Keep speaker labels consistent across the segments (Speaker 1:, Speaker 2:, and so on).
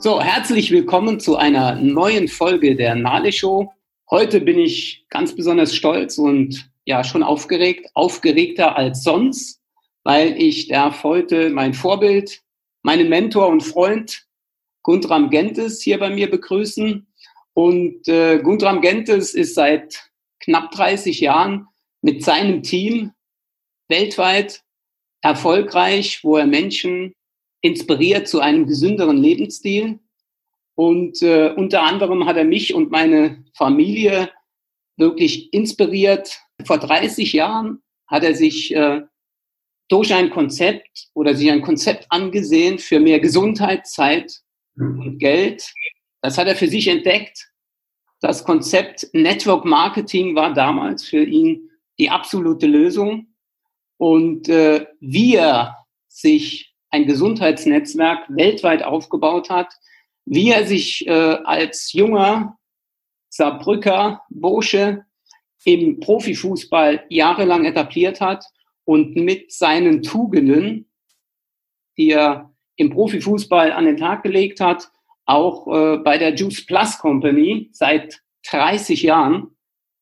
Speaker 1: So, herzlich willkommen zu einer neuen Folge der Nale Show. Heute bin ich ganz besonders stolz und ja schon aufgeregt, aufgeregter als sonst, weil ich darf heute mein Vorbild, meinen Mentor und Freund Guntram Gentes hier bei mir begrüßen. Und äh, Guntram Gentes ist seit knapp 30 Jahren mit seinem Team weltweit erfolgreich, wo er Menschen inspiriert zu einem gesünderen Lebensstil. Und äh, unter anderem hat er mich und meine Familie wirklich inspiriert. Vor 30 Jahren hat er sich äh, durch ein Konzept oder sich ein Konzept angesehen für mehr Gesundheit, Zeit und Geld. Das hat er für sich entdeckt. Das Konzept Network Marketing war damals für ihn die absolute Lösung. Und äh, wie er sich ein Gesundheitsnetzwerk weltweit aufgebaut hat, wie er sich äh, als junger Saarbrücker Bursche im Profifußball jahrelang etabliert hat und mit seinen Tugenden, die er im Profifußball an den Tag gelegt hat, auch äh, bei der Juice Plus Company seit 30 Jahren,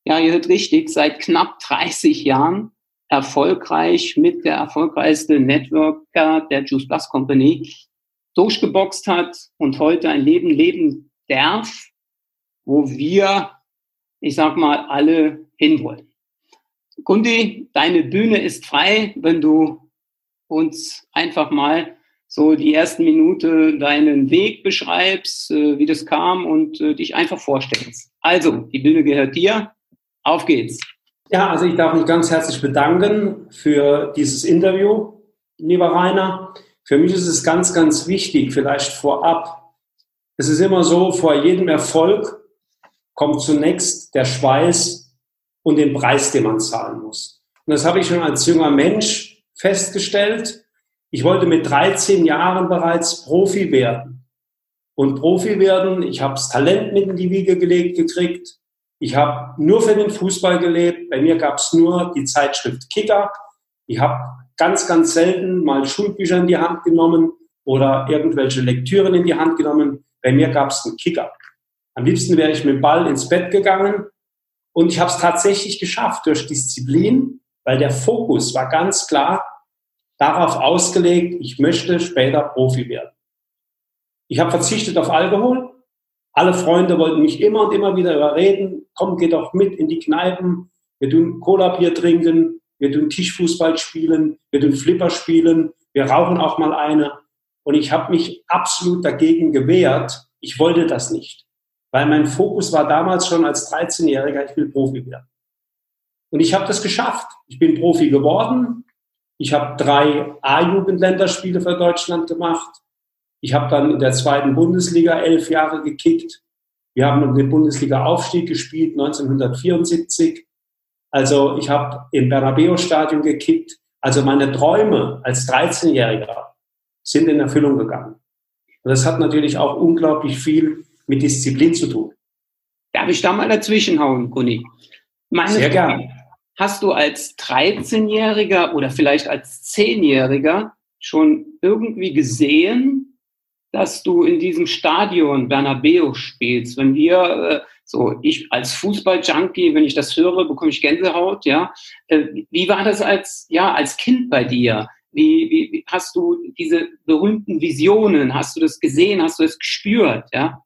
Speaker 1: ja, ihr hört richtig, seit knapp 30 Jahren erfolgreich mit der erfolgreichste Networker der Juice Plus Company durchgeboxt hat und heute ein Leben leben darf, wo wir, ich sag mal, alle hinwollen. Gundi, deine Bühne ist frei, wenn du uns einfach mal so die ersten Minute deinen Weg beschreibst, äh, wie das kam und äh, dich einfach vorstellst. Also, die Bühne gehört dir. Auf geht's.
Speaker 2: Ja, also ich darf mich ganz herzlich bedanken für dieses Interview, lieber Rainer. Für mich ist es ganz, ganz wichtig, vielleicht vorab. Es ist immer so, vor jedem Erfolg kommt zunächst der Schweiß und den Preis, den man zahlen muss. Und das habe ich schon als junger Mensch festgestellt. Ich wollte mit 13 Jahren bereits Profi werden. Und Profi werden, ich habe das Talent mit in die Wiege gelegt gekriegt. Ich habe nur für den Fußball gelebt. Bei mir gab es nur die Zeitschrift Kicker. Ich habe ganz, ganz selten mal Schulbücher in die Hand genommen oder irgendwelche Lektüren in die Hand genommen. Bei mir gab es einen Kicker. Am liebsten wäre ich mit dem Ball ins Bett gegangen. Und ich habe es tatsächlich geschafft durch Disziplin, weil der Fokus war ganz klar darauf ausgelegt, ich möchte später Profi werden. Ich habe verzichtet auf Alkohol, alle Freunde wollten mich immer und immer wieder überreden, komm, geh doch mit in die Kneipen, wir tun Cola-Bier trinken, wir tun Tischfußball spielen, wir tun Flipper spielen, wir rauchen auch mal eine. Und ich habe mich absolut dagegen gewehrt. Ich wollte das nicht, weil mein Fokus war damals schon als 13-Jähriger, ich will Profi werden. Und ich habe das geschafft. Ich bin Profi geworden. Ich habe drei A-Jugendländerspiele für Deutschland gemacht. Ich habe dann in der zweiten Bundesliga elf Jahre gekickt. Wir haben den Bundesliga-Aufstieg gespielt 1974. Also ich habe im Bernabeu-Stadion gekickt. Also meine Träume als 13-Jähriger sind in Erfüllung gegangen. Und das hat natürlich auch unglaublich viel mit Disziplin zu tun.
Speaker 1: Darf ich da mal dazwischenhauen, Gunni?
Speaker 2: Meine Sehr gerne.
Speaker 1: Hast du als 13-Jähriger oder vielleicht als 10-Jähriger schon irgendwie gesehen, dass du in diesem Stadion Bernabeu spielst. Wenn wir, äh, so ich als Fußball-Junkie, wenn ich das höre, bekomme ich Gänsehaut, ja. Äh, wie war das als, ja, als Kind bei dir? Wie, wie, hast du diese berühmten Visionen? Hast du das gesehen? Hast du es gespürt, ja?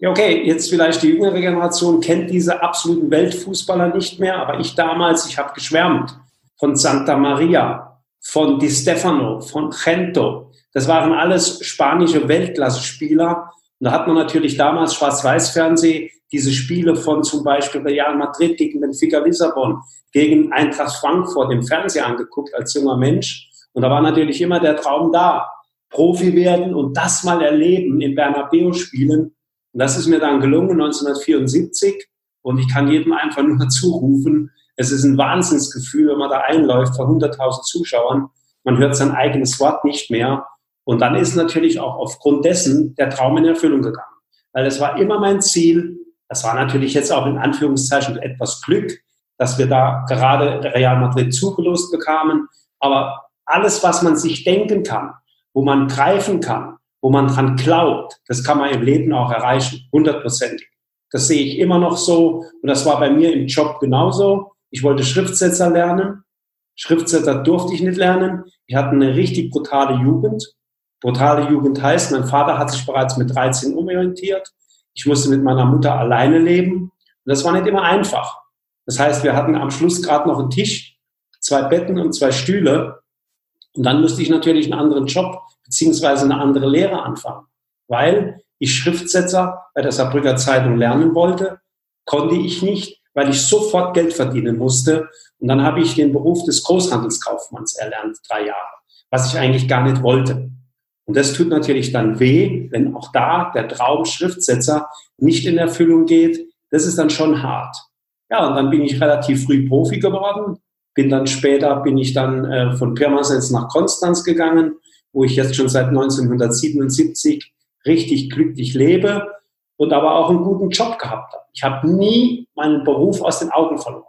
Speaker 2: Ja, okay, jetzt vielleicht die jüngere Generation kennt diese absoluten Weltfußballer nicht mehr, aber ich damals, ich habe geschwärmt von Santa Maria, von Di Stefano, von Gento, das waren alles spanische Weltklasse-Spieler. Und da hat man natürlich damals Schwarz-Weiß-Fernseh diese Spiele von zum Beispiel Real Madrid gegen Benfica Lissabon, gegen Eintracht Frankfurt im Fernsehen angeguckt als junger Mensch. Und da war natürlich immer der Traum da, Profi werden und das mal erleben in Bernabeu spielen. Und das ist mir dann gelungen 1974. Und ich kann jedem einfach nur zurufen, es ist ein Wahnsinnsgefühl, wenn man da einläuft vor 100.000 Zuschauern. Man hört sein eigenes Wort nicht mehr. Und dann ist natürlich auch aufgrund dessen der Traum in Erfüllung gegangen. Weil es war immer mein Ziel, das war natürlich jetzt auch in Anführungszeichen etwas Glück, dass wir da gerade Real Madrid zugelost bekamen. Aber alles, was man sich denken kann, wo man greifen kann, wo man dran glaubt, das kann man im Leben auch erreichen, hundertprozentig. Das sehe ich immer noch so und das war bei mir im Job genauso. Ich wollte Schriftsetzer lernen. Schriftsetzer durfte ich nicht lernen. Ich hatte eine richtig brutale Jugend. Brutale Jugend heißt, mein Vater hat sich bereits mit 13 umorientiert. Ich musste mit meiner Mutter alleine leben. Und das war nicht immer einfach. Das heißt, wir hatten am Schluss gerade noch einen Tisch, zwei Betten und zwei Stühle. Und dann musste ich natürlich einen anderen Job beziehungsweise eine andere Lehre anfangen, weil ich Schriftsetzer bei der Saarbrücker Zeitung lernen wollte, konnte ich nicht, weil ich sofort Geld verdienen musste. Und dann habe ich den Beruf des Großhandelskaufmanns erlernt, drei Jahre, was ich eigentlich gar nicht wollte. Und das tut natürlich dann weh, wenn auch da der Traum Schriftsetzer nicht in Erfüllung geht. Das ist dann schon hart. Ja, und dann bin ich relativ früh Profi geworden. Bin dann später, bin ich dann äh, von Pirmasens nach Konstanz gegangen, wo ich jetzt schon seit 1977 richtig glücklich lebe und aber auch einen guten Job gehabt habe. Ich habe nie meinen Beruf aus den Augen verloren.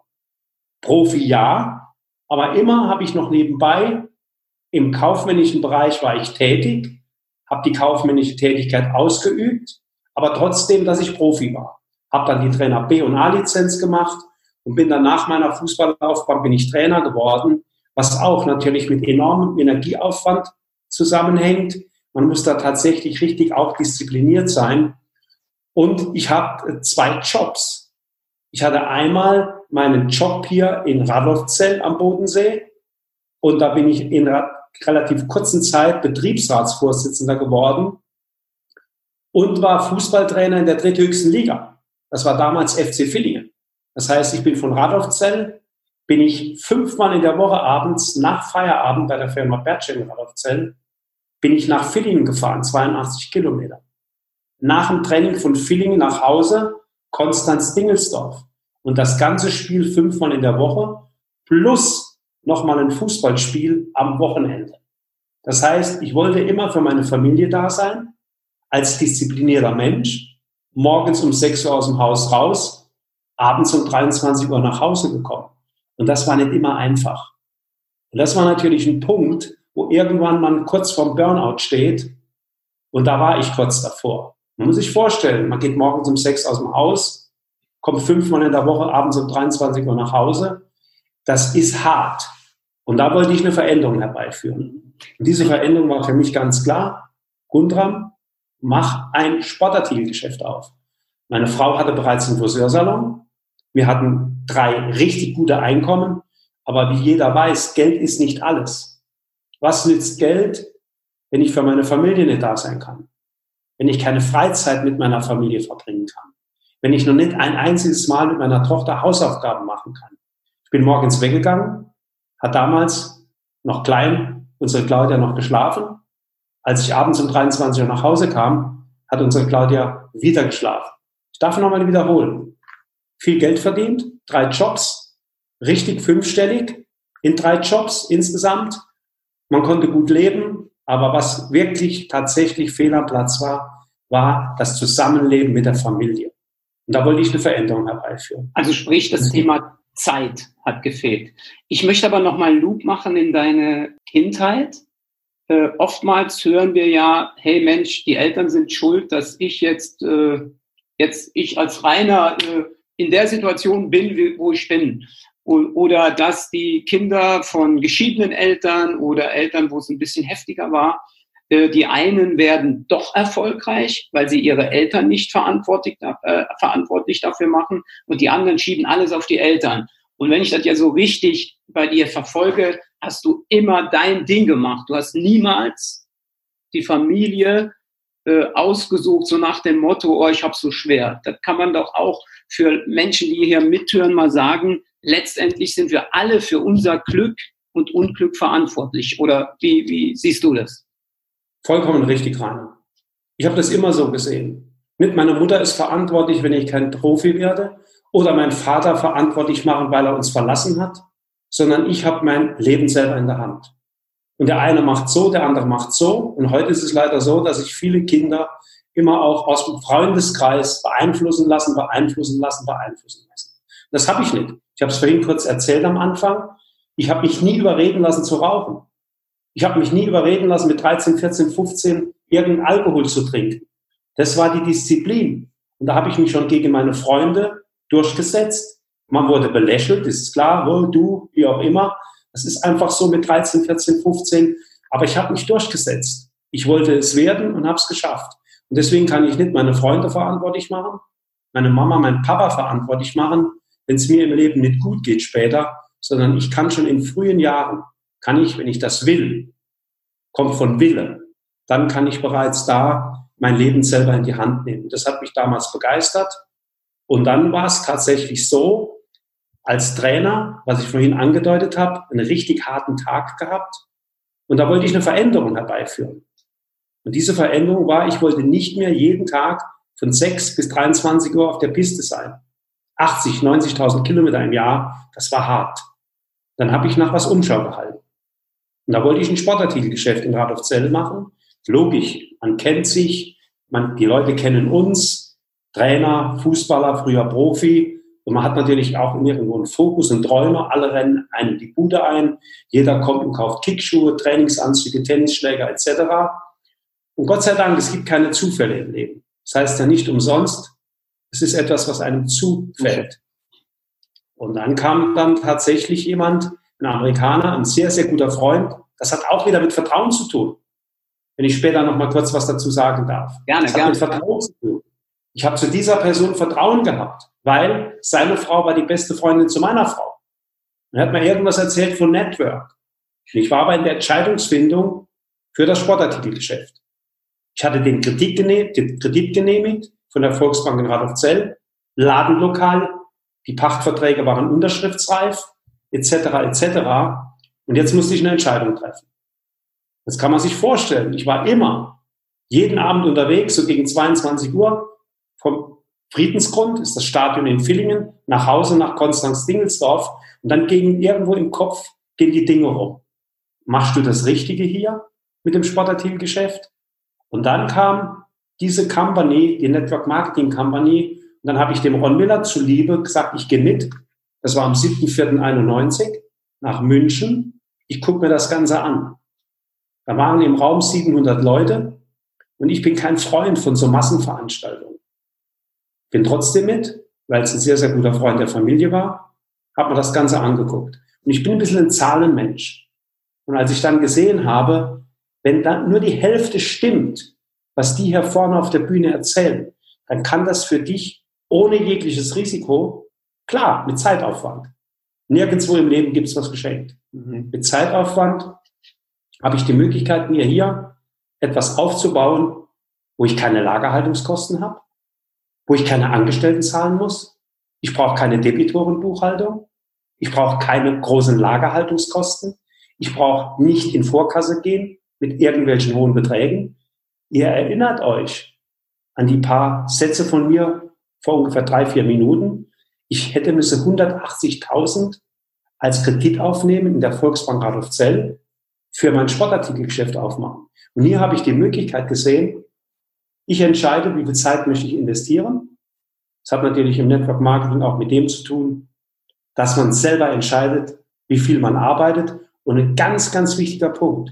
Speaker 2: Profi ja, aber immer habe ich noch nebenbei im kaufmännischen Bereich war ich tätig, habe die kaufmännische Tätigkeit ausgeübt, aber trotzdem, dass ich Profi war. Habe dann die Trainer B und A-Lizenz gemacht und bin dann nach meiner Fußballlaufbahn bin ich Trainer geworden, was auch natürlich mit enormem Energieaufwand zusammenhängt. Man muss da tatsächlich richtig auch diszipliniert sein. Und ich habe zwei Jobs. Ich hatte einmal meinen Job hier in Radolfzell am Bodensee und da bin ich in relativ kurzen Zeit Betriebsratsvorsitzender geworden und war Fußballtrainer in der dritthöchsten Liga. Das war damals FC Villingen. Das heißt, ich bin von Radolfzell, bin ich fünfmal in der Woche abends nach Feierabend bei der Firma Bertschel in Radolfzell, bin ich nach Villingen gefahren, 82 Kilometer. Nach dem Training von Villingen nach Hause, Konstanz-Dingelsdorf. Und das ganze Spiel fünfmal in der Woche plus nochmal ein Fußballspiel am Wochenende. Das heißt, ich wollte immer für meine Familie da sein, als disziplinierter Mensch, morgens um 6 Uhr aus dem Haus raus, abends um 23 Uhr nach Hause gekommen. Und das war nicht immer einfach. Und das war natürlich ein Punkt, wo irgendwann man kurz vorm Burnout steht. Und da war ich kurz davor. Man muss sich vorstellen, man geht morgens um 6 aus dem Haus, kommt fünfmal in der Woche abends um 23 Uhr nach Hause das ist hart. Und da wollte ich eine Veränderung herbeiführen. Und diese Veränderung war für mich ganz klar, Gundram, mach ein Sportartikelgeschäft auf. Meine Frau hatte bereits einen Friseursalon. Wir hatten drei richtig gute Einkommen. Aber wie jeder weiß, Geld ist nicht alles. Was nützt Geld, wenn ich für meine Familie nicht da sein kann? Wenn ich keine Freizeit mit meiner Familie verbringen kann? Wenn ich noch nicht ein einziges Mal mit meiner Tochter Hausaufgaben machen kann? Ich bin morgens weggegangen, hat damals noch klein unsere Claudia noch geschlafen. Als ich abends um 23 Uhr nach Hause kam, hat unsere Claudia wieder geschlafen. Ich darf nochmal wiederholen. Viel Geld verdient, drei Jobs, richtig fünfstellig in drei Jobs insgesamt. Man konnte gut leben, aber was wirklich tatsächlich fehl am Platz war, war das Zusammenleben mit der Familie. Und da wollte ich eine Veränderung herbeiführen.
Speaker 1: Also sprich, das Thema Zeit hat gefehlt. Ich möchte aber noch mal einen Loop machen in deine Kindheit. Äh, oftmals hören wir ja, hey Mensch, die Eltern sind schuld, dass ich jetzt, äh, jetzt ich als Rainer äh, in der Situation bin, wo ich bin. Oder dass die Kinder von geschiedenen Eltern oder Eltern, wo es ein bisschen heftiger war, die einen werden doch erfolgreich, weil sie ihre Eltern nicht verantwortlich, äh, verantwortlich dafür machen und die anderen schieben alles auf die Eltern. Und wenn ich das ja so richtig bei dir verfolge, hast du immer dein Ding gemacht. Du hast niemals die Familie äh, ausgesucht, so nach dem Motto, oh, ich hab's so schwer. Das kann man doch auch für Menschen, die hier mithören, mal sagen, letztendlich sind wir alle für unser Glück und Unglück verantwortlich. Oder wie, wie siehst du das?
Speaker 2: Vollkommen richtig, Rainer. Ich habe das immer so gesehen. Nicht meine Mutter ist verantwortlich, wenn ich kein Profi werde oder mein Vater verantwortlich machen, weil er uns verlassen hat, sondern ich habe mein Leben selber in der Hand. Und der eine macht so, der andere macht so. Und heute ist es leider so, dass sich viele Kinder immer auch aus dem Freundeskreis beeinflussen lassen, beeinflussen lassen, beeinflussen lassen. Das habe ich nicht. Ich habe es vorhin kurz erzählt am Anfang. Ich habe mich nie überreden lassen zu rauchen. Ich habe mich nie überreden lassen, mit 13, 14, 15 irgendeinen Alkohol zu trinken. Das war die Disziplin. Und da habe ich mich schon gegen meine Freunde durchgesetzt. Man wurde belächelt, ist klar, oh, du, wie auch immer. Das ist einfach so mit 13, 14, 15. Aber ich habe mich durchgesetzt. Ich wollte es werden und habe es geschafft. Und deswegen kann ich nicht meine Freunde verantwortlich machen, meine Mama, meinen Papa verantwortlich machen, wenn es mir im Leben nicht gut geht später, sondern ich kann schon in frühen Jahren, kann ich, wenn ich das will, kommt von Wille, dann kann ich bereits da mein Leben selber in die Hand nehmen. Das hat mich damals begeistert. Und dann war es tatsächlich so, als Trainer, was ich vorhin angedeutet habe, einen richtig harten Tag gehabt. Und da wollte ich eine Veränderung herbeiführen. Und diese Veränderung war, ich wollte nicht mehr jeden Tag von 6 bis 23 Uhr auf der Piste sein. 80, 90.000 Kilometer im Jahr, das war hart. Dann habe ich nach was Umschau gehalten. Und da wollte ich ein Sportartikelgeschäft in Radolfzell machen. Logisch, man kennt sich, man, die Leute kennen uns, Trainer, Fußballer, früher Profi. Und man hat natürlich auch irgendwo einen Fokus, einen Träumer. Alle rennen einem die Bude ein. Jeder kommt und kauft Kickschuhe, Trainingsanzüge, Tennisschläger etc. Und Gott sei Dank, es gibt keine Zufälle im Leben. Das heißt ja nicht umsonst, es ist etwas, was einem zufällt. Und dann kam dann tatsächlich jemand, ein Amerikaner, ein sehr, sehr guter Freund. Das hat auch wieder mit Vertrauen zu tun. Wenn ich später noch mal kurz was dazu sagen darf.
Speaker 1: Gerne,
Speaker 2: das
Speaker 1: gerne.
Speaker 2: Hat mit Vertrauen zu tun. Ich habe zu dieser Person Vertrauen gehabt, weil seine Frau war die beste Freundin zu meiner Frau. Er hat mir irgendwas erzählt von Network. Ich war aber in der Entscheidungsfindung für das Sportartikelgeschäft. Ich hatte den Kredit genehmigt, den Kredit genehmigt von der Volksbank in Radolfzell, Ladenlokal, die Pachtverträge waren unterschriftsreif, etc., etc. Und jetzt musste ich eine Entscheidung treffen. Das kann man sich vorstellen. Ich war immer jeden Abend unterwegs, so gegen 22 Uhr, vom Friedensgrund, ist das Stadion in Villingen, nach Hause nach Konstanz-Dingelsdorf und dann gegen irgendwo im Kopf gehen die Dinge rum. Machst du das Richtige hier mit dem Sportartikelgeschäft? Und dann kam diese Company, die Network Marketing Company, und dann habe ich dem Ron Miller zuliebe gesagt, ich gehe mit. Das war am 7.4.91 nach München. Ich gucke mir das Ganze an. Da waren im Raum 700 Leute und ich bin kein Freund von so Massenveranstaltungen. Bin trotzdem mit, weil es ein sehr, sehr guter Freund der Familie war, habe mir das Ganze angeguckt. Und ich bin ein bisschen ein Zahlenmensch. Und als ich dann gesehen habe, wenn dann nur die Hälfte stimmt, was die hier vorne auf der Bühne erzählen, dann kann das für dich ohne jegliches Risiko, klar, mit Zeitaufwand. Nirgendwo im Leben gibt es was geschenkt. Mhm. Mit Zeitaufwand habe ich die Möglichkeit, mir hier etwas aufzubauen, wo ich keine Lagerhaltungskosten habe, wo ich keine Angestellten zahlen muss. Ich brauche keine Debitorenbuchhaltung. Ich brauche keine großen Lagerhaltungskosten. Ich brauche nicht in Vorkasse gehen mit irgendwelchen hohen Beträgen. Ihr erinnert euch an die paar Sätze von mir vor ungefähr drei, vier Minuten. Ich hätte müsse 180.000 als Kredit aufnehmen in der Volksbank Radolfzell für mein Sportartikelgeschäft aufmachen. Und hier habe ich die Möglichkeit gesehen, ich entscheide, wie viel Zeit möchte ich investieren. Das hat natürlich im Network Marketing auch mit dem zu tun, dass man selber entscheidet, wie viel man arbeitet. Und ein ganz, ganz wichtiger Punkt,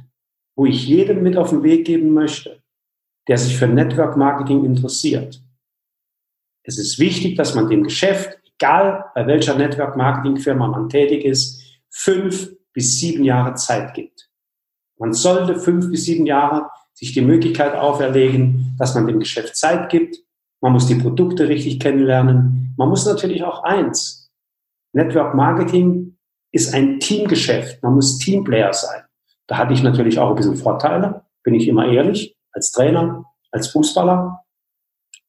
Speaker 2: wo ich jedem mit auf den Weg geben möchte, der sich für Network Marketing interessiert. Es ist wichtig, dass man dem Geschäft, egal bei welcher Network Marketing Firma man tätig ist, fünf bis sieben Jahre Zeit gibt. Man sollte fünf bis sieben Jahre sich die Möglichkeit auferlegen, dass man dem Geschäft Zeit gibt. Man muss die Produkte richtig kennenlernen. Man muss natürlich auch eins. Network Marketing ist ein Teamgeschäft. Man muss Teamplayer sein. Da hatte ich natürlich auch ein bisschen Vorteile, bin ich immer ehrlich, als Trainer, als Fußballer.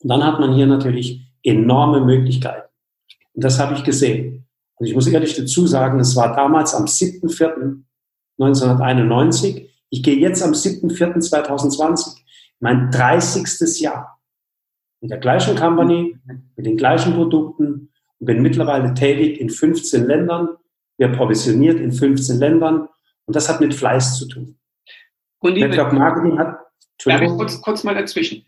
Speaker 2: Und dann hat man hier natürlich enorme Möglichkeiten. Und das habe ich gesehen. Und ich muss ehrlich dazu sagen, es war damals am 7.4.1991. Ich gehe jetzt am 7.4.2020, mein 30. Jahr. Mit der gleichen Company, mit den gleichen Produkten und bin mittlerweile tätig in 15 Ländern. Wir provisioniert in 15 Ländern und das hat mit Fleiß zu tun.
Speaker 1: Und Network Marketing hat. Darf ich kurz, kurz mal dazwischen?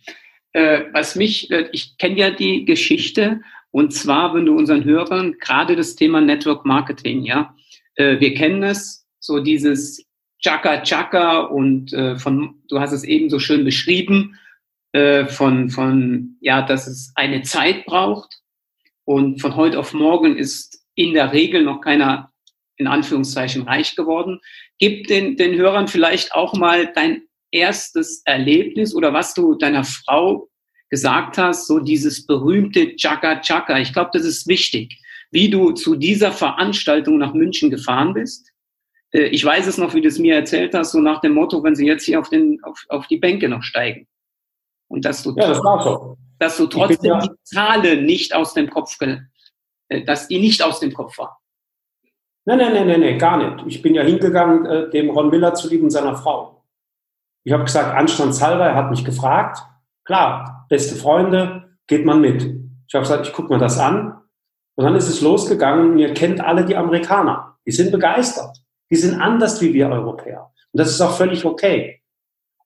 Speaker 1: Äh, was mich, äh, ich kenne ja die Geschichte und zwar, wenn du unseren Hörern gerade das Thema Network Marketing, ja, äh, wir kennen es, so dieses Chaka Chaka und äh, von, du hast es eben so schön beschrieben, äh, von, von, ja, dass es eine Zeit braucht und von heute auf morgen ist in der Regel noch keiner in Anführungszeichen reich geworden. Gib den, den Hörern vielleicht auch mal dein erstes Erlebnis oder was du deiner Frau gesagt hast, so dieses berühmte Chaka Chaka. Ich glaube, das ist wichtig, wie du zu dieser Veranstaltung nach München gefahren bist. Äh, ich weiß es noch, wie du es mir erzählt hast, so nach dem Motto, wenn sie jetzt hier auf, den, auf, auf die Bänke noch steigen. Und dass du,
Speaker 2: ja, das so.
Speaker 1: dass du trotzdem ja die Zahlen nicht aus dem Kopf, äh, dass die nicht aus dem Kopf war.
Speaker 2: Nein, nein, nein, nein, nein, gar nicht. Ich bin ja hingegangen, äh, dem Ron Miller zu lieben seiner Frau. Ich habe gesagt, anstandshalber, er hat mich gefragt. Klar, beste Freunde, geht man mit. Ich habe gesagt, ich gucke mir das an. Und dann ist es losgegangen. Ihr kennt alle die Amerikaner. Die sind begeistert. Die sind anders wie wir Europäer. Und das ist auch völlig okay.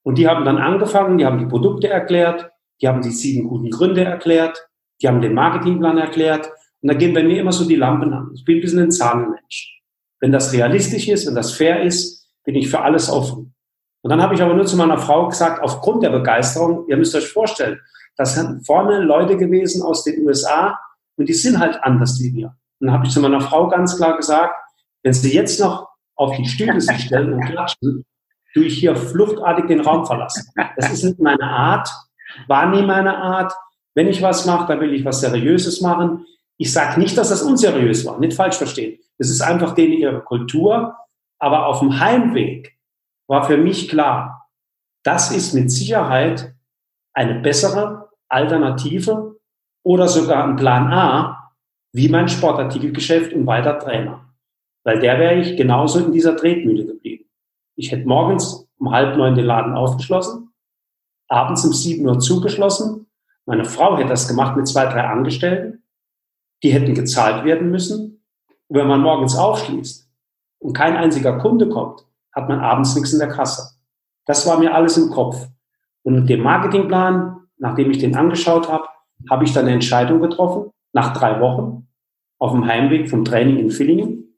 Speaker 2: Und die haben dann angefangen, die haben die Produkte erklärt, die haben die sieben guten Gründe erklärt, die haben den Marketingplan erklärt. Und da gehen bei mir immer so die Lampen an. Ich bin ein bisschen ein Zahlenmensch. Wenn das realistisch ist, wenn das fair ist, bin ich für alles offen. Und dann habe ich aber nur zu meiner Frau gesagt, aufgrund der Begeisterung, ihr müsst euch vorstellen, das sind vorne Leute gewesen aus den USA und die sind halt anders wie wir. Und dann habe ich zu meiner Frau ganz klar gesagt, wenn sie jetzt noch auf die Stühle sich stellen und klatschen, tue ich hier fluchtartig den Raum verlassen. Das ist nicht meine Art, war nie meine Art. Wenn ich was mache, dann will ich was Seriöses machen. Ich sage nicht, dass das unseriös war, nicht falsch verstehen. Es ist einfach denen ihre Kultur. Aber auf dem Heimweg war für mich klar, das ist mit Sicherheit eine bessere Alternative oder sogar ein Plan A, wie mein Sportartikelgeschäft und weiter Trainer. Weil der wäre ich genauso in dieser Tretmühle geblieben. Ich hätte morgens um halb neun den Laden aufgeschlossen, abends um sieben Uhr zugeschlossen. Meine Frau hätte das gemacht mit zwei, drei Angestellten. Die hätten gezahlt werden müssen. Und wenn man morgens aufschließt und kein einziger Kunde kommt, hat man abends nichts in der Kasse. Das war mir alles im Kopf. Und mit dem Marketingplan, nachdem ich den angeschaut habe, habe ich dann eine Entscheidung getroffen, nach drei Wochen, auf dem Heimweg vom Training in Villingen,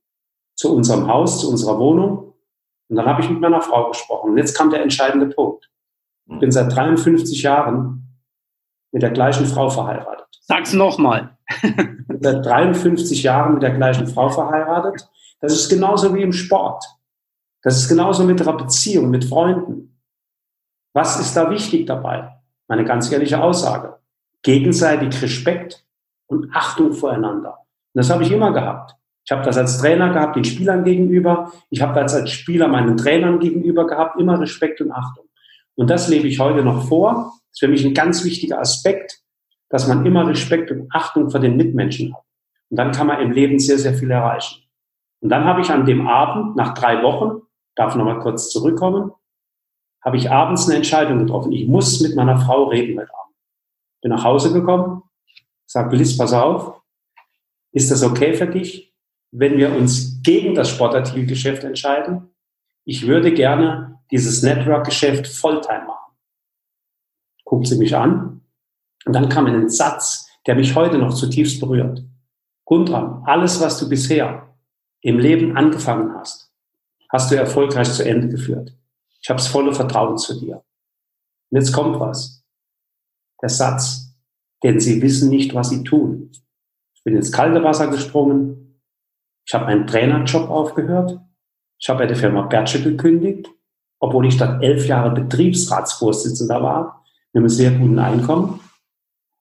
Speaker 2: zu unserem Haus, zu unserer Wohnung. Und dann habe ich mit meiner Frau gesprochen. Und jetzt kam der entscheidende Punkt. Ich bin seit 53 Jahren mit der gleichen Frau verheiratet.
Speaker 1: Sag's nochmal.
Speaker 2: seit 53 Jahren mit der gleichen Frau verheiratet. Das ist genauso wie im Sport. Das ist genauso mit einer Beziehung, mit Freunden. Was ist da wichtig dabei? Meine ganz ehrliche Aussage. Gegenseitig Respekt und Achtung voreinander. Und das habe ich immer gehabt. Ich habe das als Trainer gehabt, den Spielern gegenüber. Ich habe das als Spieler meinen Trainern gegenüber gehabt. Immer Respekt und Achtung. Und das lebe ich heute noch vor. Das ist für mich ein ganz wichtiger Aspekt, dass man immer Respekt und Achtung vor den Mitmenschen hat. Und dann kann man im Leben sehr, sehr viel erreichen. Und dann habe ich an dem Abend, nach drei Wochen, darf noch mal kurz zurückkommen, habe ich abends eine Entscheidung getroffen. Ich muss mit meiner Frau reden heute Abend. Bin nach Hause gekommen, sage, Liz, pass auf, ist das okay für dich, wenn wir uns gegen das Sportartikelgeschäft entscheiden? Ich würde gerne dieses Network-Geschäft Volltime machen. Guckt sie mich an und dann kam ein Satz, der mich heute noch zutiefst berührt. Guntram, alles, was du bisher im Leben angefangen hast, hast du erfolgreich zu Ende geführt. Ich habe das volle Vertrauen zu dir. Und jetzt kommt was. Der Satz, denn sie wissen nicht, was sie tun. Ich bin ins kalte Wasser gesprungen. Ich habe meinen Trainerjob aufgehört. Ich habe bei der Firma Bertsche gekündigt, obwohl ich dort elf Jahre Betriebsratsvorsitzender war, mit einem sehr guten Einkommen.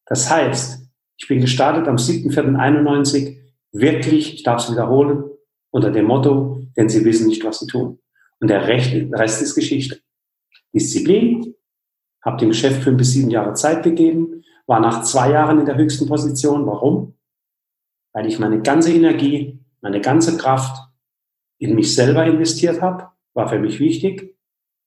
Speaker 2: Das heißt, ich bin gestartet am 7.4.91, wirklich, ich darf es wiederholen, unter dem Motto, denn sie wissen nicht, was sie tun. Und der Rest ist Geschichte. Disziplin, habe dem Chef fünf bis sieben Jahre Zeit gegeben, war nach zwei Jahren in der höchsten Position. Warum? Weil ich meine ganze Energie, meine ganze Kraft in mich selber investiert habe, war für mich wichtig.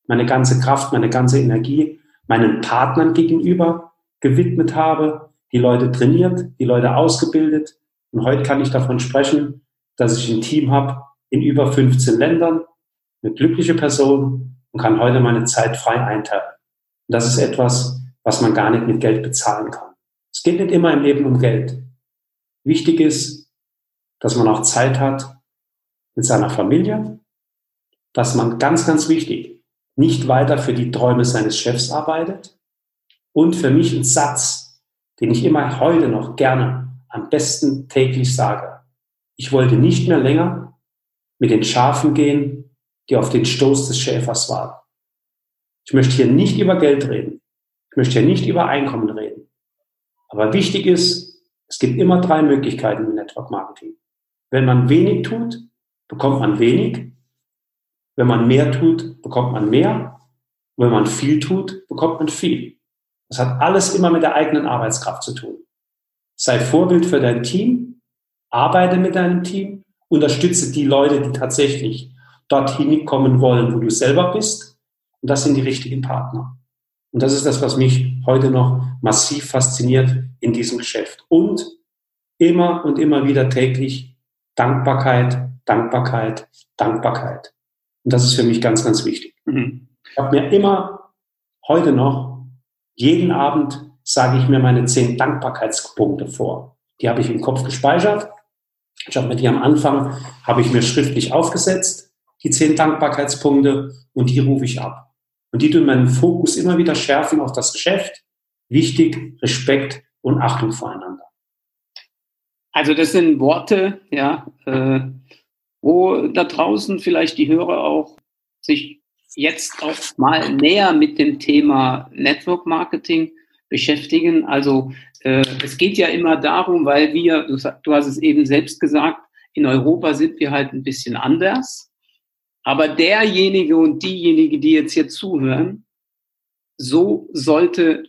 Speaker 2: Meine ganze Kraft, meine ganze Energie meinen Partnern gegenüber gewidmet habe, die Leute trainiert, die Leute ausgebildet. Und heute kann ich davon sprechen, dass ich ein Team habe in über 15 Ländern, eine glückliche Person und kann heute meine Zeit frei einteilen. Und das ist etwas, was man gar nicht mit Geld bezahlen kann. Es geht nicht immer im Leben um Geld. Wichtig ist, dass man auch Zeit hat mit seiner Familie, dass man ganz, ganz wichtig, nicht weiter für die Träume seines Chefs arbeitet. Und für mich ein Satz, den ich immer heute noch gerne am besten täglich sage. Ich wollte nicht mehr länger mit den Schafen gehen, die auf den Stoß des Schäfers warten. Ich möchte hier nicht über Geld reden. Ich möchte hier nicht über Einkommen reden. Aber wichtig ist, es gibt immer drei Möglichkeiten im Network Marketing. Wenn man wenig tut, bekommt man wenig. Wenn man mehr tut, bekommt man mehr. Und wenn man viel tut, bekommt man viel. Das hat alles immer mit der eigenen Arbeitskraft zu tun. Sei Vorbild für dein Team, arbeite mit deinem Team, unterstütze die Leute, die tatsächlich dorthin kommen wollen, wo du selber bist. Und das sind die richtigen Partner. Und das ist das, was mich heute noch massiv fasziniert in diesem Geschäft. Und immer und immer wieder täglich Dankbarkeit, Dankbarkeit, Dankbarkeit. Und das ist für mich ganz, ganz wichtig. Mhm. Ich habe mir immer heute noch, jeden Abend sage ich mir meine zehn Dankbarkeitspunkte vor. Die habe ich im Kopf gespeichert. Ich habe mir die am Anfang, habe ich mir schriftlich aufgesetzt, die zehn Dankbarkeitspunkte, und die rufe ich ab. Und die tun meinen Fokus immer wieder schärfen auf das Geschäft. Wichtig, Respekt und Achtung voreinander.
Speaker 1: Also das sind Worte, ja, äh, wo da draußen vielleicht die Hörer auch sich jetzt auch mal näher mit dem Thema Network Marketing beschäftigen. Also äh, es geht ja immer darum, weil wir, du, du hast es eben selbst gesagt, in Europa sind wir halt ein bisschen anders. Aber derjenige und diejenige, die jetzt hier zuhören, so sollte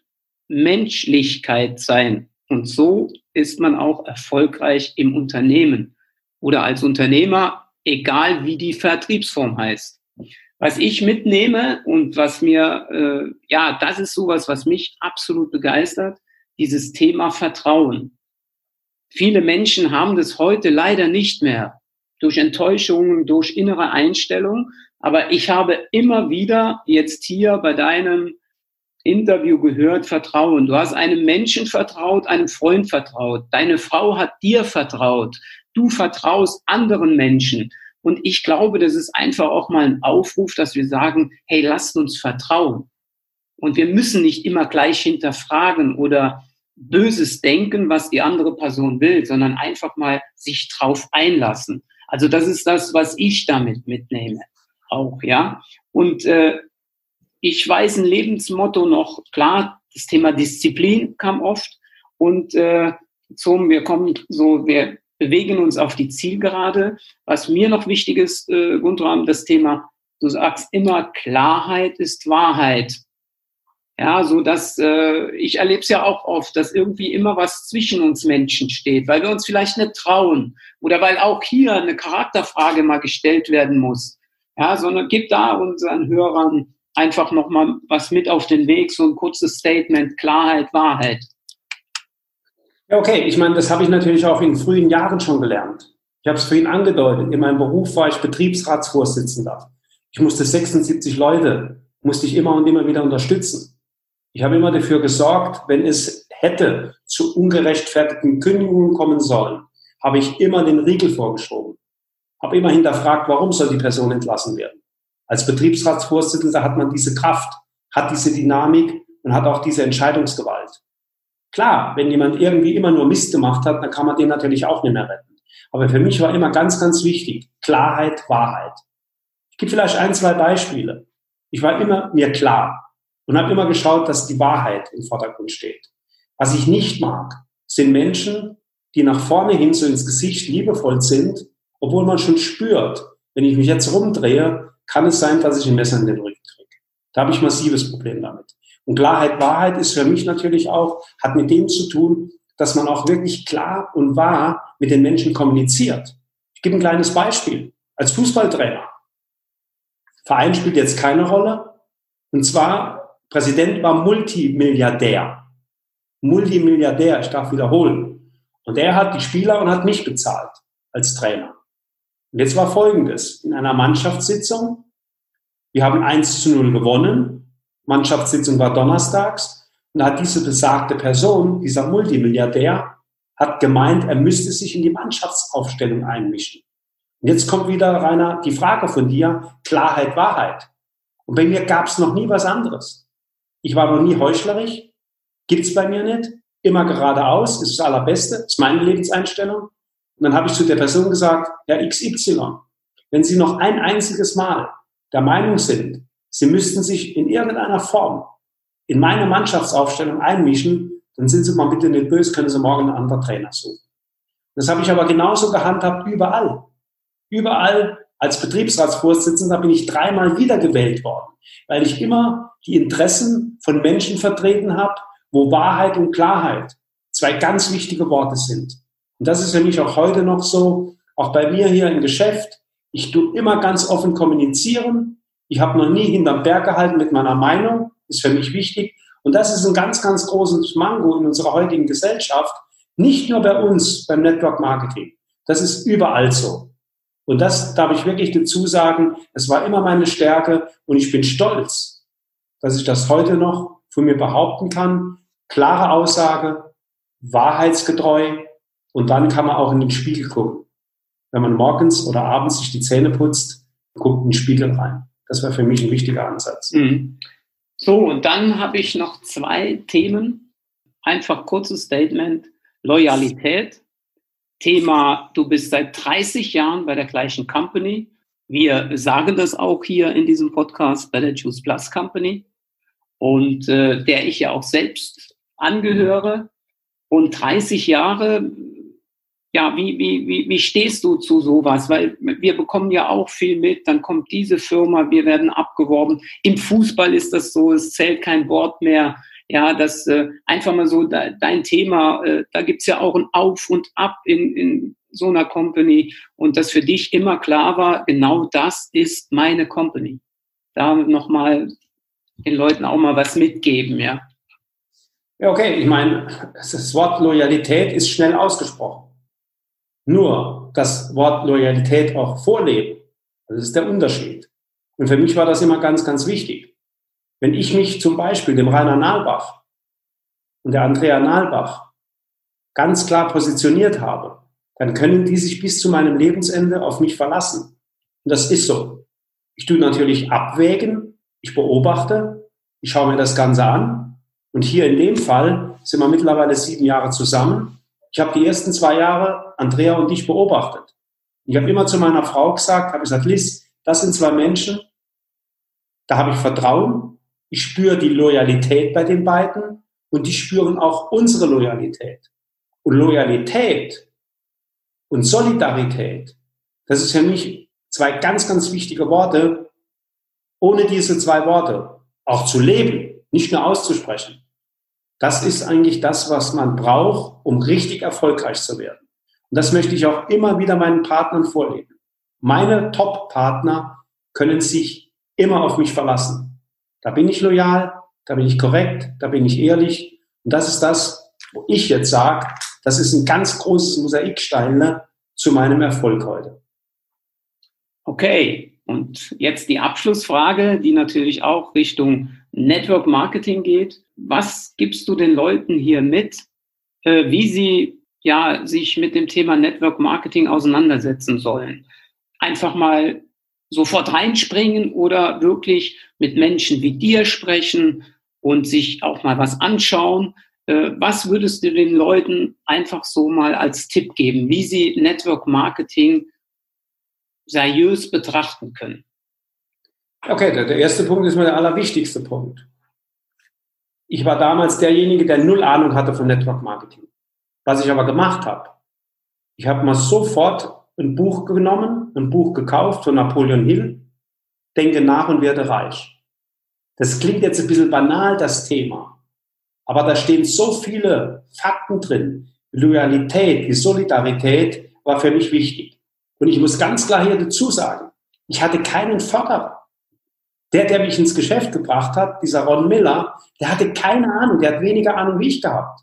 Speaker 1: Menschlichkeit sein. Und so ist man auch erfolgreich im Unternehmen oder als Unternehmer, egal wie die Vertriebsform heißt. Was ich mitnehme und was mir, äh, ja, das ist sowas, was mich absolut begeistert, dieses Thema Vertrauen. Viele Menschen haben das heute leider nicht mehr durch Enttäuschungen, durch innere Einstellung. Aber ich habe immer wieder jetzt hier bei deinem Interview gehört, Vertrauen. Du hast einem Menschen vertraut, einem Freund vertraut. Deine Frau hat dir vertraut. Du vertraust anderen Menschen. Und ich glaube, das ist einfach auch mal ein Aufruf, dass wir sagen, hey, lasst uns vertrauen. Und wir müssen nicht immer gleich hinterfragen oder Böses denken, was die andere Person will, sondern einfach mal sich drauf einlassen. Also das ist das, was ich damit mitnehme. Auch, ja. Und äh, ich weiß ein Lebensmotto noch, klar, das Thema Disziplin kam oft und äh, zum, wir kommen so, wir bewegen uns auf die Zielgerade. Was mir noch wichtig ist, äh, Guntram, das Thema, du sagst immer, Klarheit ist Wahrheit. Ja, so dass äh, ich erlebe es ja auch oft, dass irgendwie immer was zwischen uns Menschen steht, weil wir uns vielleicht nicht trauen oder weil auch hier eine Charakterfrage mal gestellt werden muss. Ja, sondern gib da unseren Hörern einfach noch mal was mit auf den Weg, so ein kurzes Statement, Klarheit, Wahrheit.
Speaker 2: Ja, okay. Ich meine, das habe ich natürlich auch in frühen Jahren schon gelernt. Ich habe es vorhin angedeutet. In meinem Beruf war ich Betriebsratsvorsitzender. Ich musste 76 Leute, musste ich immer und immer wieder unterstützen. Ich habe immer dafür gesorgt, wenn es hätte zu ungerechtfertigten Kündigungen kommen sollen, habe ich immer den Riegel vorgeschoben. Habe immer hinterfragt, warum soll die Person entlassen werden. Als Betriebsratsvorsitzender hat man diese Kraft, hat diese Dynamik und hat auch diese Entscheidungsgewalt. Klar, wenn jemand irgendwie immer nur Mist gemacht hat, dann kann man den natürlich auch nicht mehr retten. Aber für mich war immer ganz, ganz wichtig, Klarheit, Wahrheit. Ich gebe vielleicht ein, zwei Beispiele. Ich war immer mir klar, und habe immer geschaut, dass die Wahrheit im Vordergrund steht. Was ich nicht mag, sind Menschen, die nach vorne hin so ins Gesicht liebevoll sind, obwohl man schon spürt, wenn ich mich jetzt rumdrehe, kann es sein, dass ich ein Messer in den Rücken kriege. Da habe ich massives Problem damit. Und Klarheit, Wahrheit ist für mich natürlich auch, hat mit dem zu tun, dass man auch wirklich klar und wahr mit den Menschen kommuniziert. Ich gebe ein kleines Beispiel. Als Fußballtrainer. Verein spielt jetzt keine Rolle. Und zwar Präsident war Multimilliardär. Multimilliardär, ich darf wiederholen. Und er hat die Spieler und hat mich bezahlt als Trainer. Und jetzt war Folgendes. In einer Mannschaftssitzung, wir haben 1 zu 0 gewonnen. Mannschaftssitzung war donnerstags. Und hat diese besagte Person, dieser Multimilliardär, hat gemeint, er müsste sich in die Mannschaftsaufstellung einmischen. Und jetzt kommt wieder, Rainer, die Frage von dir, Klarheit, Wahrheit. Und bei mir gab es noch nie was anderes. Ich war noch nie heuchlerisch, gibt's bei mir nicht. Immer geradeaus, ist das Allerbeste, ist meine Lebenseinstellung. Und dann habe ich zu der Person gesagt, Herr XY, wenn Sie noch ein einziges Mal der Meinung sind, Sie müssten sich in irgendeiner Form in meine Mannschaftsaufstellung einmischen, dann sind Sie mal bitte nicht böse, können Sie morgen einen anderen Trainer suchen. Das habe ich aber genauso gehandhabt überall. Überall als Betriebsratsvorsitzender bin ich dreimal wiedergewählt worden, weil ich immer die Interessen von Menschen vertreten habe, wo Wahrheit und Klarheit zwei ganz wichtige Worte sind. Und das ist für mich auch heute noch so, auch bei mir hier im Geschäft. Ich tue immer ganz offen kommunizieren. Ich habe noch nie hinterm Berg gehalten mit meiner Meinung, ist für mich wichtig. Und das ist ein ganz, ganz großes Mango in unserer heutigen Gesellschaft. Nicht nur bei uns beim Network Marketing. Das ist überall so. Und das darf ich wirklich dazu sagen. Es war immer meine Stärke und ich bin stolz, dass ich das heute noch von mir behaupten kann. Klare Aussage, wahrheitsgetreu und dann kann man auch in den Spiegel gucken. Wenn man morgens oder abends sich die Zähne putzt, guckt in den Spiegel rein. Das wäre für mich ein wichtiger Ansatz. Mhm.
Speaker 1: So, und dann habe ich noch zwei Themen. Einfach kurzes Statement. Loyalität. Thema, du bist seit 30 Jahren bei der gleichen Company. Wir sagen das auch hier in diesem Podcast bei der Juice Plus Company und äh, der ich ja auch selbst angehöre. Und 30 Jahre, ja, wie, wie, wie, wie stehst du zu sowas? Weil wir bekommen ja auch viel mit, dann kommt diese Firma, wir werden abgeworben. Im Fußball ist das so, es zählt kein Wort mehr. Ja, das äh, einfach mal so da, dein Thema, äh, da gibt's ja auch ein Auf und Ab in, in so einer Company und dass für dich immer klar war, genau das ist meine Company. Da nochmal den Leuten auch mal was mitgeben, ja.
Speaker 2: Ja, okay, ich meine, das Wort Loyalität ist schnell ausgesprochen. Nur das Wort Loyalität auch vorleben, das ist der Unterschied. Und für mich war das immer ganz, ganz wichtig. Wenn ich mich zum Beispiel dem Rainer Nahlbach und der Andrea Nahlbach ganz klar positioniert habe, dann können die sich bis zu meinem Lebensende auf mich verlassen. Und das ist so. Ich tue natürlich abwägen, ich beobachte, ich schaue mir das Ganze an. Und hier in dem Fall sind wir mittlerweile sieben Jahre zusammen. Ich habe die ersten zwei Jahre Andrea und dich beobachtet. Ich habe immer zu meiner Frau gesagt, habe gesagt, Liz, das sind zwei Menschen, da habe ich Vertrauen, ich spüre die Loyalität bei den beiden und die spüren auch unsere Loyalität. Und Loyalität und Solidarität, das ist für mich zwei ganz, ganz wichtige Worte, ohne diese zwei Worte auch zu leben, nicht nur auszusprechen. Das ist eigentlich das, was man braucht, um richtig erfolgreich zu werden. Und das möchte ich auch immer wieder meinen Partnern vorleben. Meine Top-Partner können sich immer auf mich verlassen. Da bin ich loyal, da bin ich korrekt, da bin ich ehrlich. Und das ist das, wo ich jetzt sage, das ist ein ganz großes Mosaikstein zu meinem Erfolg heute.
Speaker 1: Okay, und jetzt die Abschlussfrage, die natürlich auch Richtung Network Marketing geht. Was gibst du den Leuten hier mit, äh, wie sie ja sich mit dem Thema Network Marketing auseinandersetzen sollen? Einfach mal sofort reinspringen oder wirklich mit Menschen wie dir sprechen und sich auch mal was anschauen. Äh, was würdest du den Leuten einfach so mal als Tipp geben, wie sie Network Marketing seriös betrachten können.
Speaker 2: Okay, der, erste Punkt ist mir der allerwichtigste Punkt. Ich war damals derjenige, der null Ahnung hatte von Network Marketing. Was ich aber gemacht habe, ich habe mal sofort ein Buch genommen, ein Buch gekauft von Napoleon Hill, Denke nach und werde reich. Das klingt jetzt ein bisschen banal, das Thema. Aber da stehen so viele Fakten drin. Loyalität, die Solidarität war für mich wichtig. Und ich muss ganz klar hier dazu sagen, ich hatte keinen Förderer. Der, der mich ins Geschäft gebracht hat, dieser Ron Miller, der hatte keine Ahnung, der hat weniger Ahnung wie ich gehabt.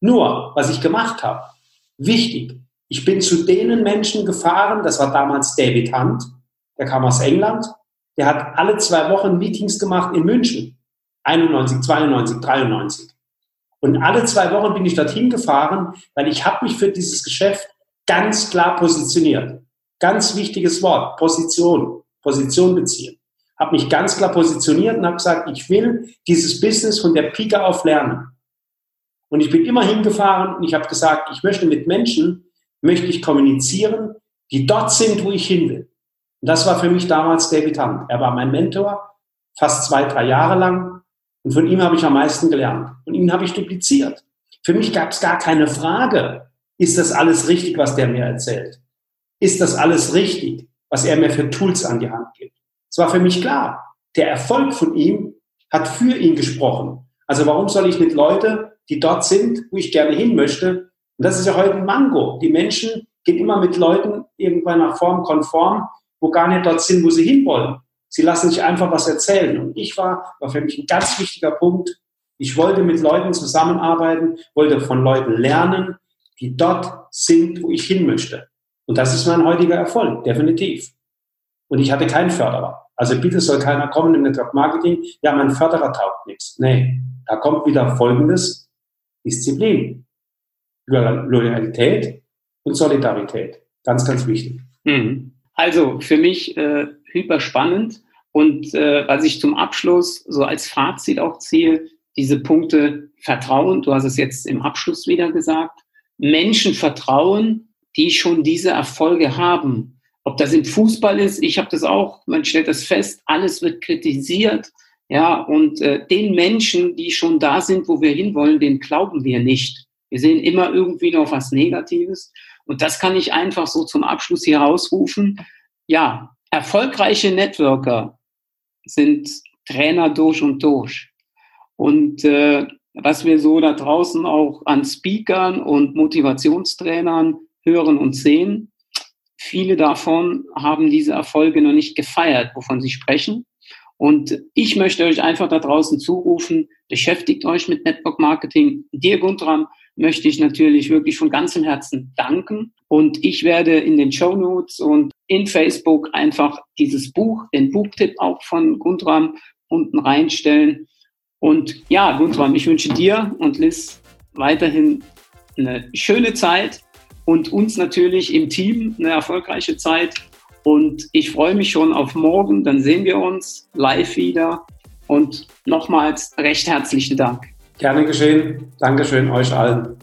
Speaker 2: Nur, was ich gemacht habe, wichtig, ich bin zu denen Menschen gefahren, das war damals David Hunt, der kam aus England, der hat alle zwei Wochen Meetings gemacht in München, 91, 92, 93. Und alle zwei Wochen bin ich dorthin gefahren, weil ich habe mich für dieses Geschäft ganz klar positioniert. Ganz wichtiges Wort, Position, Position beziehen. Habe mich ganz klar positioniert und habe gesagt, ich will dieses Business von der Pike auf lernen. Und ich bin immer hingefahren und ich habe gesagt, ich möchte mit Menschen, möchte ich kommunizieren, die dort sind, wo ich hin will. Und das war für mich damals David Hunt. Er war mein Mentor, fast zwei, drei Jahre lang. Und von ihm habe ich am meisten gelernt. Und ihn habe ich dupliziert. Für mich gab es gar keine Frage, ist das alles richtig, was der mir erzählt? Ist das alles richtig, was er mir für Tools an die Hand gibt? Es war für mich klar, der Erfolg von ihm hat für ihn gesprochen. Also warum soll ich mit Leuten, die dort sind, wo ich gerne hin möchte, und das ist ja heute ein Mango. Die Menschen gehen immer mit Leuten irgendeiner Form konform, wo gar nicht dort sind, wo sie hinwollen. Sie lassen sich einfach was erzählen. Und ich war, war für mich ein ganz wichtiger Punkt. Ich wollte mit Leuten zusammenarbeiten, wollte von Leuten lernen, die dort sind, wo ich hin möchte. Und das ist mein heutiger Erfolg, definitiv. Und ich hatte keinen Förderer. Also bitte soll keiner kommen im Network Marketing, ja, mein Förderer taugt nichts. Nee, da kommt wieder folgendes, Disziplin, Loyalität und Solidarität. Ganz, ganz wichtig.
Speaker 1: Mhm. Also für mich äh, hyper spannend. Und äh, was ich zum Abschluss so als Fazit auch ziehe, diese Punkte Vertrauen, du hast es jetzt im Abschluss wieder gesagt, Menschen vertrauen, die schon diese Erfolge haben. Ob das im Fußball ist, ich habe das auch, man stellt das fest, alles wird kritisiert. Ja, und äh, den Menschen, die schon da sind, wo wir hinwollen, den glauben wir nicht. Wir sehen immer irgendwie noch was Negatives. Und das kann ich einfach so zum Abschluss hier rausrufen. Ja, erfolgreiche Networker sind Trainer durch und durch. Und äh, was wir so da draußen auch an Speakern und Motivationstrainern hören und sehen, viele davon haben diese Erfolge noch nicht gefeiert, wovon sie sprechen. Und ich möchte euch einfach da draußen zurufen, beschäftigt euch mit Network Marketing. Dir, Guntram, möchte ich natürlich wirklich von ganzem Herzen danken. Und ich werde in den Show Notes und in Facebook einfach dieses Buch, den Buchtipp auch von Guntram unten reinstellen. Und ja, Guntram, ich wünsche dir und Liz weiterhin eine schöne Zeit und uns natürlich im Team eine erfolgreiche Zeit. Und ich freue mich schon auf morgen. Dann sehen wir uns live wieder. Und nochmals recht herzlichen Dank.
Speaker 2: Gerne geschehen. Dankeschön euch allen.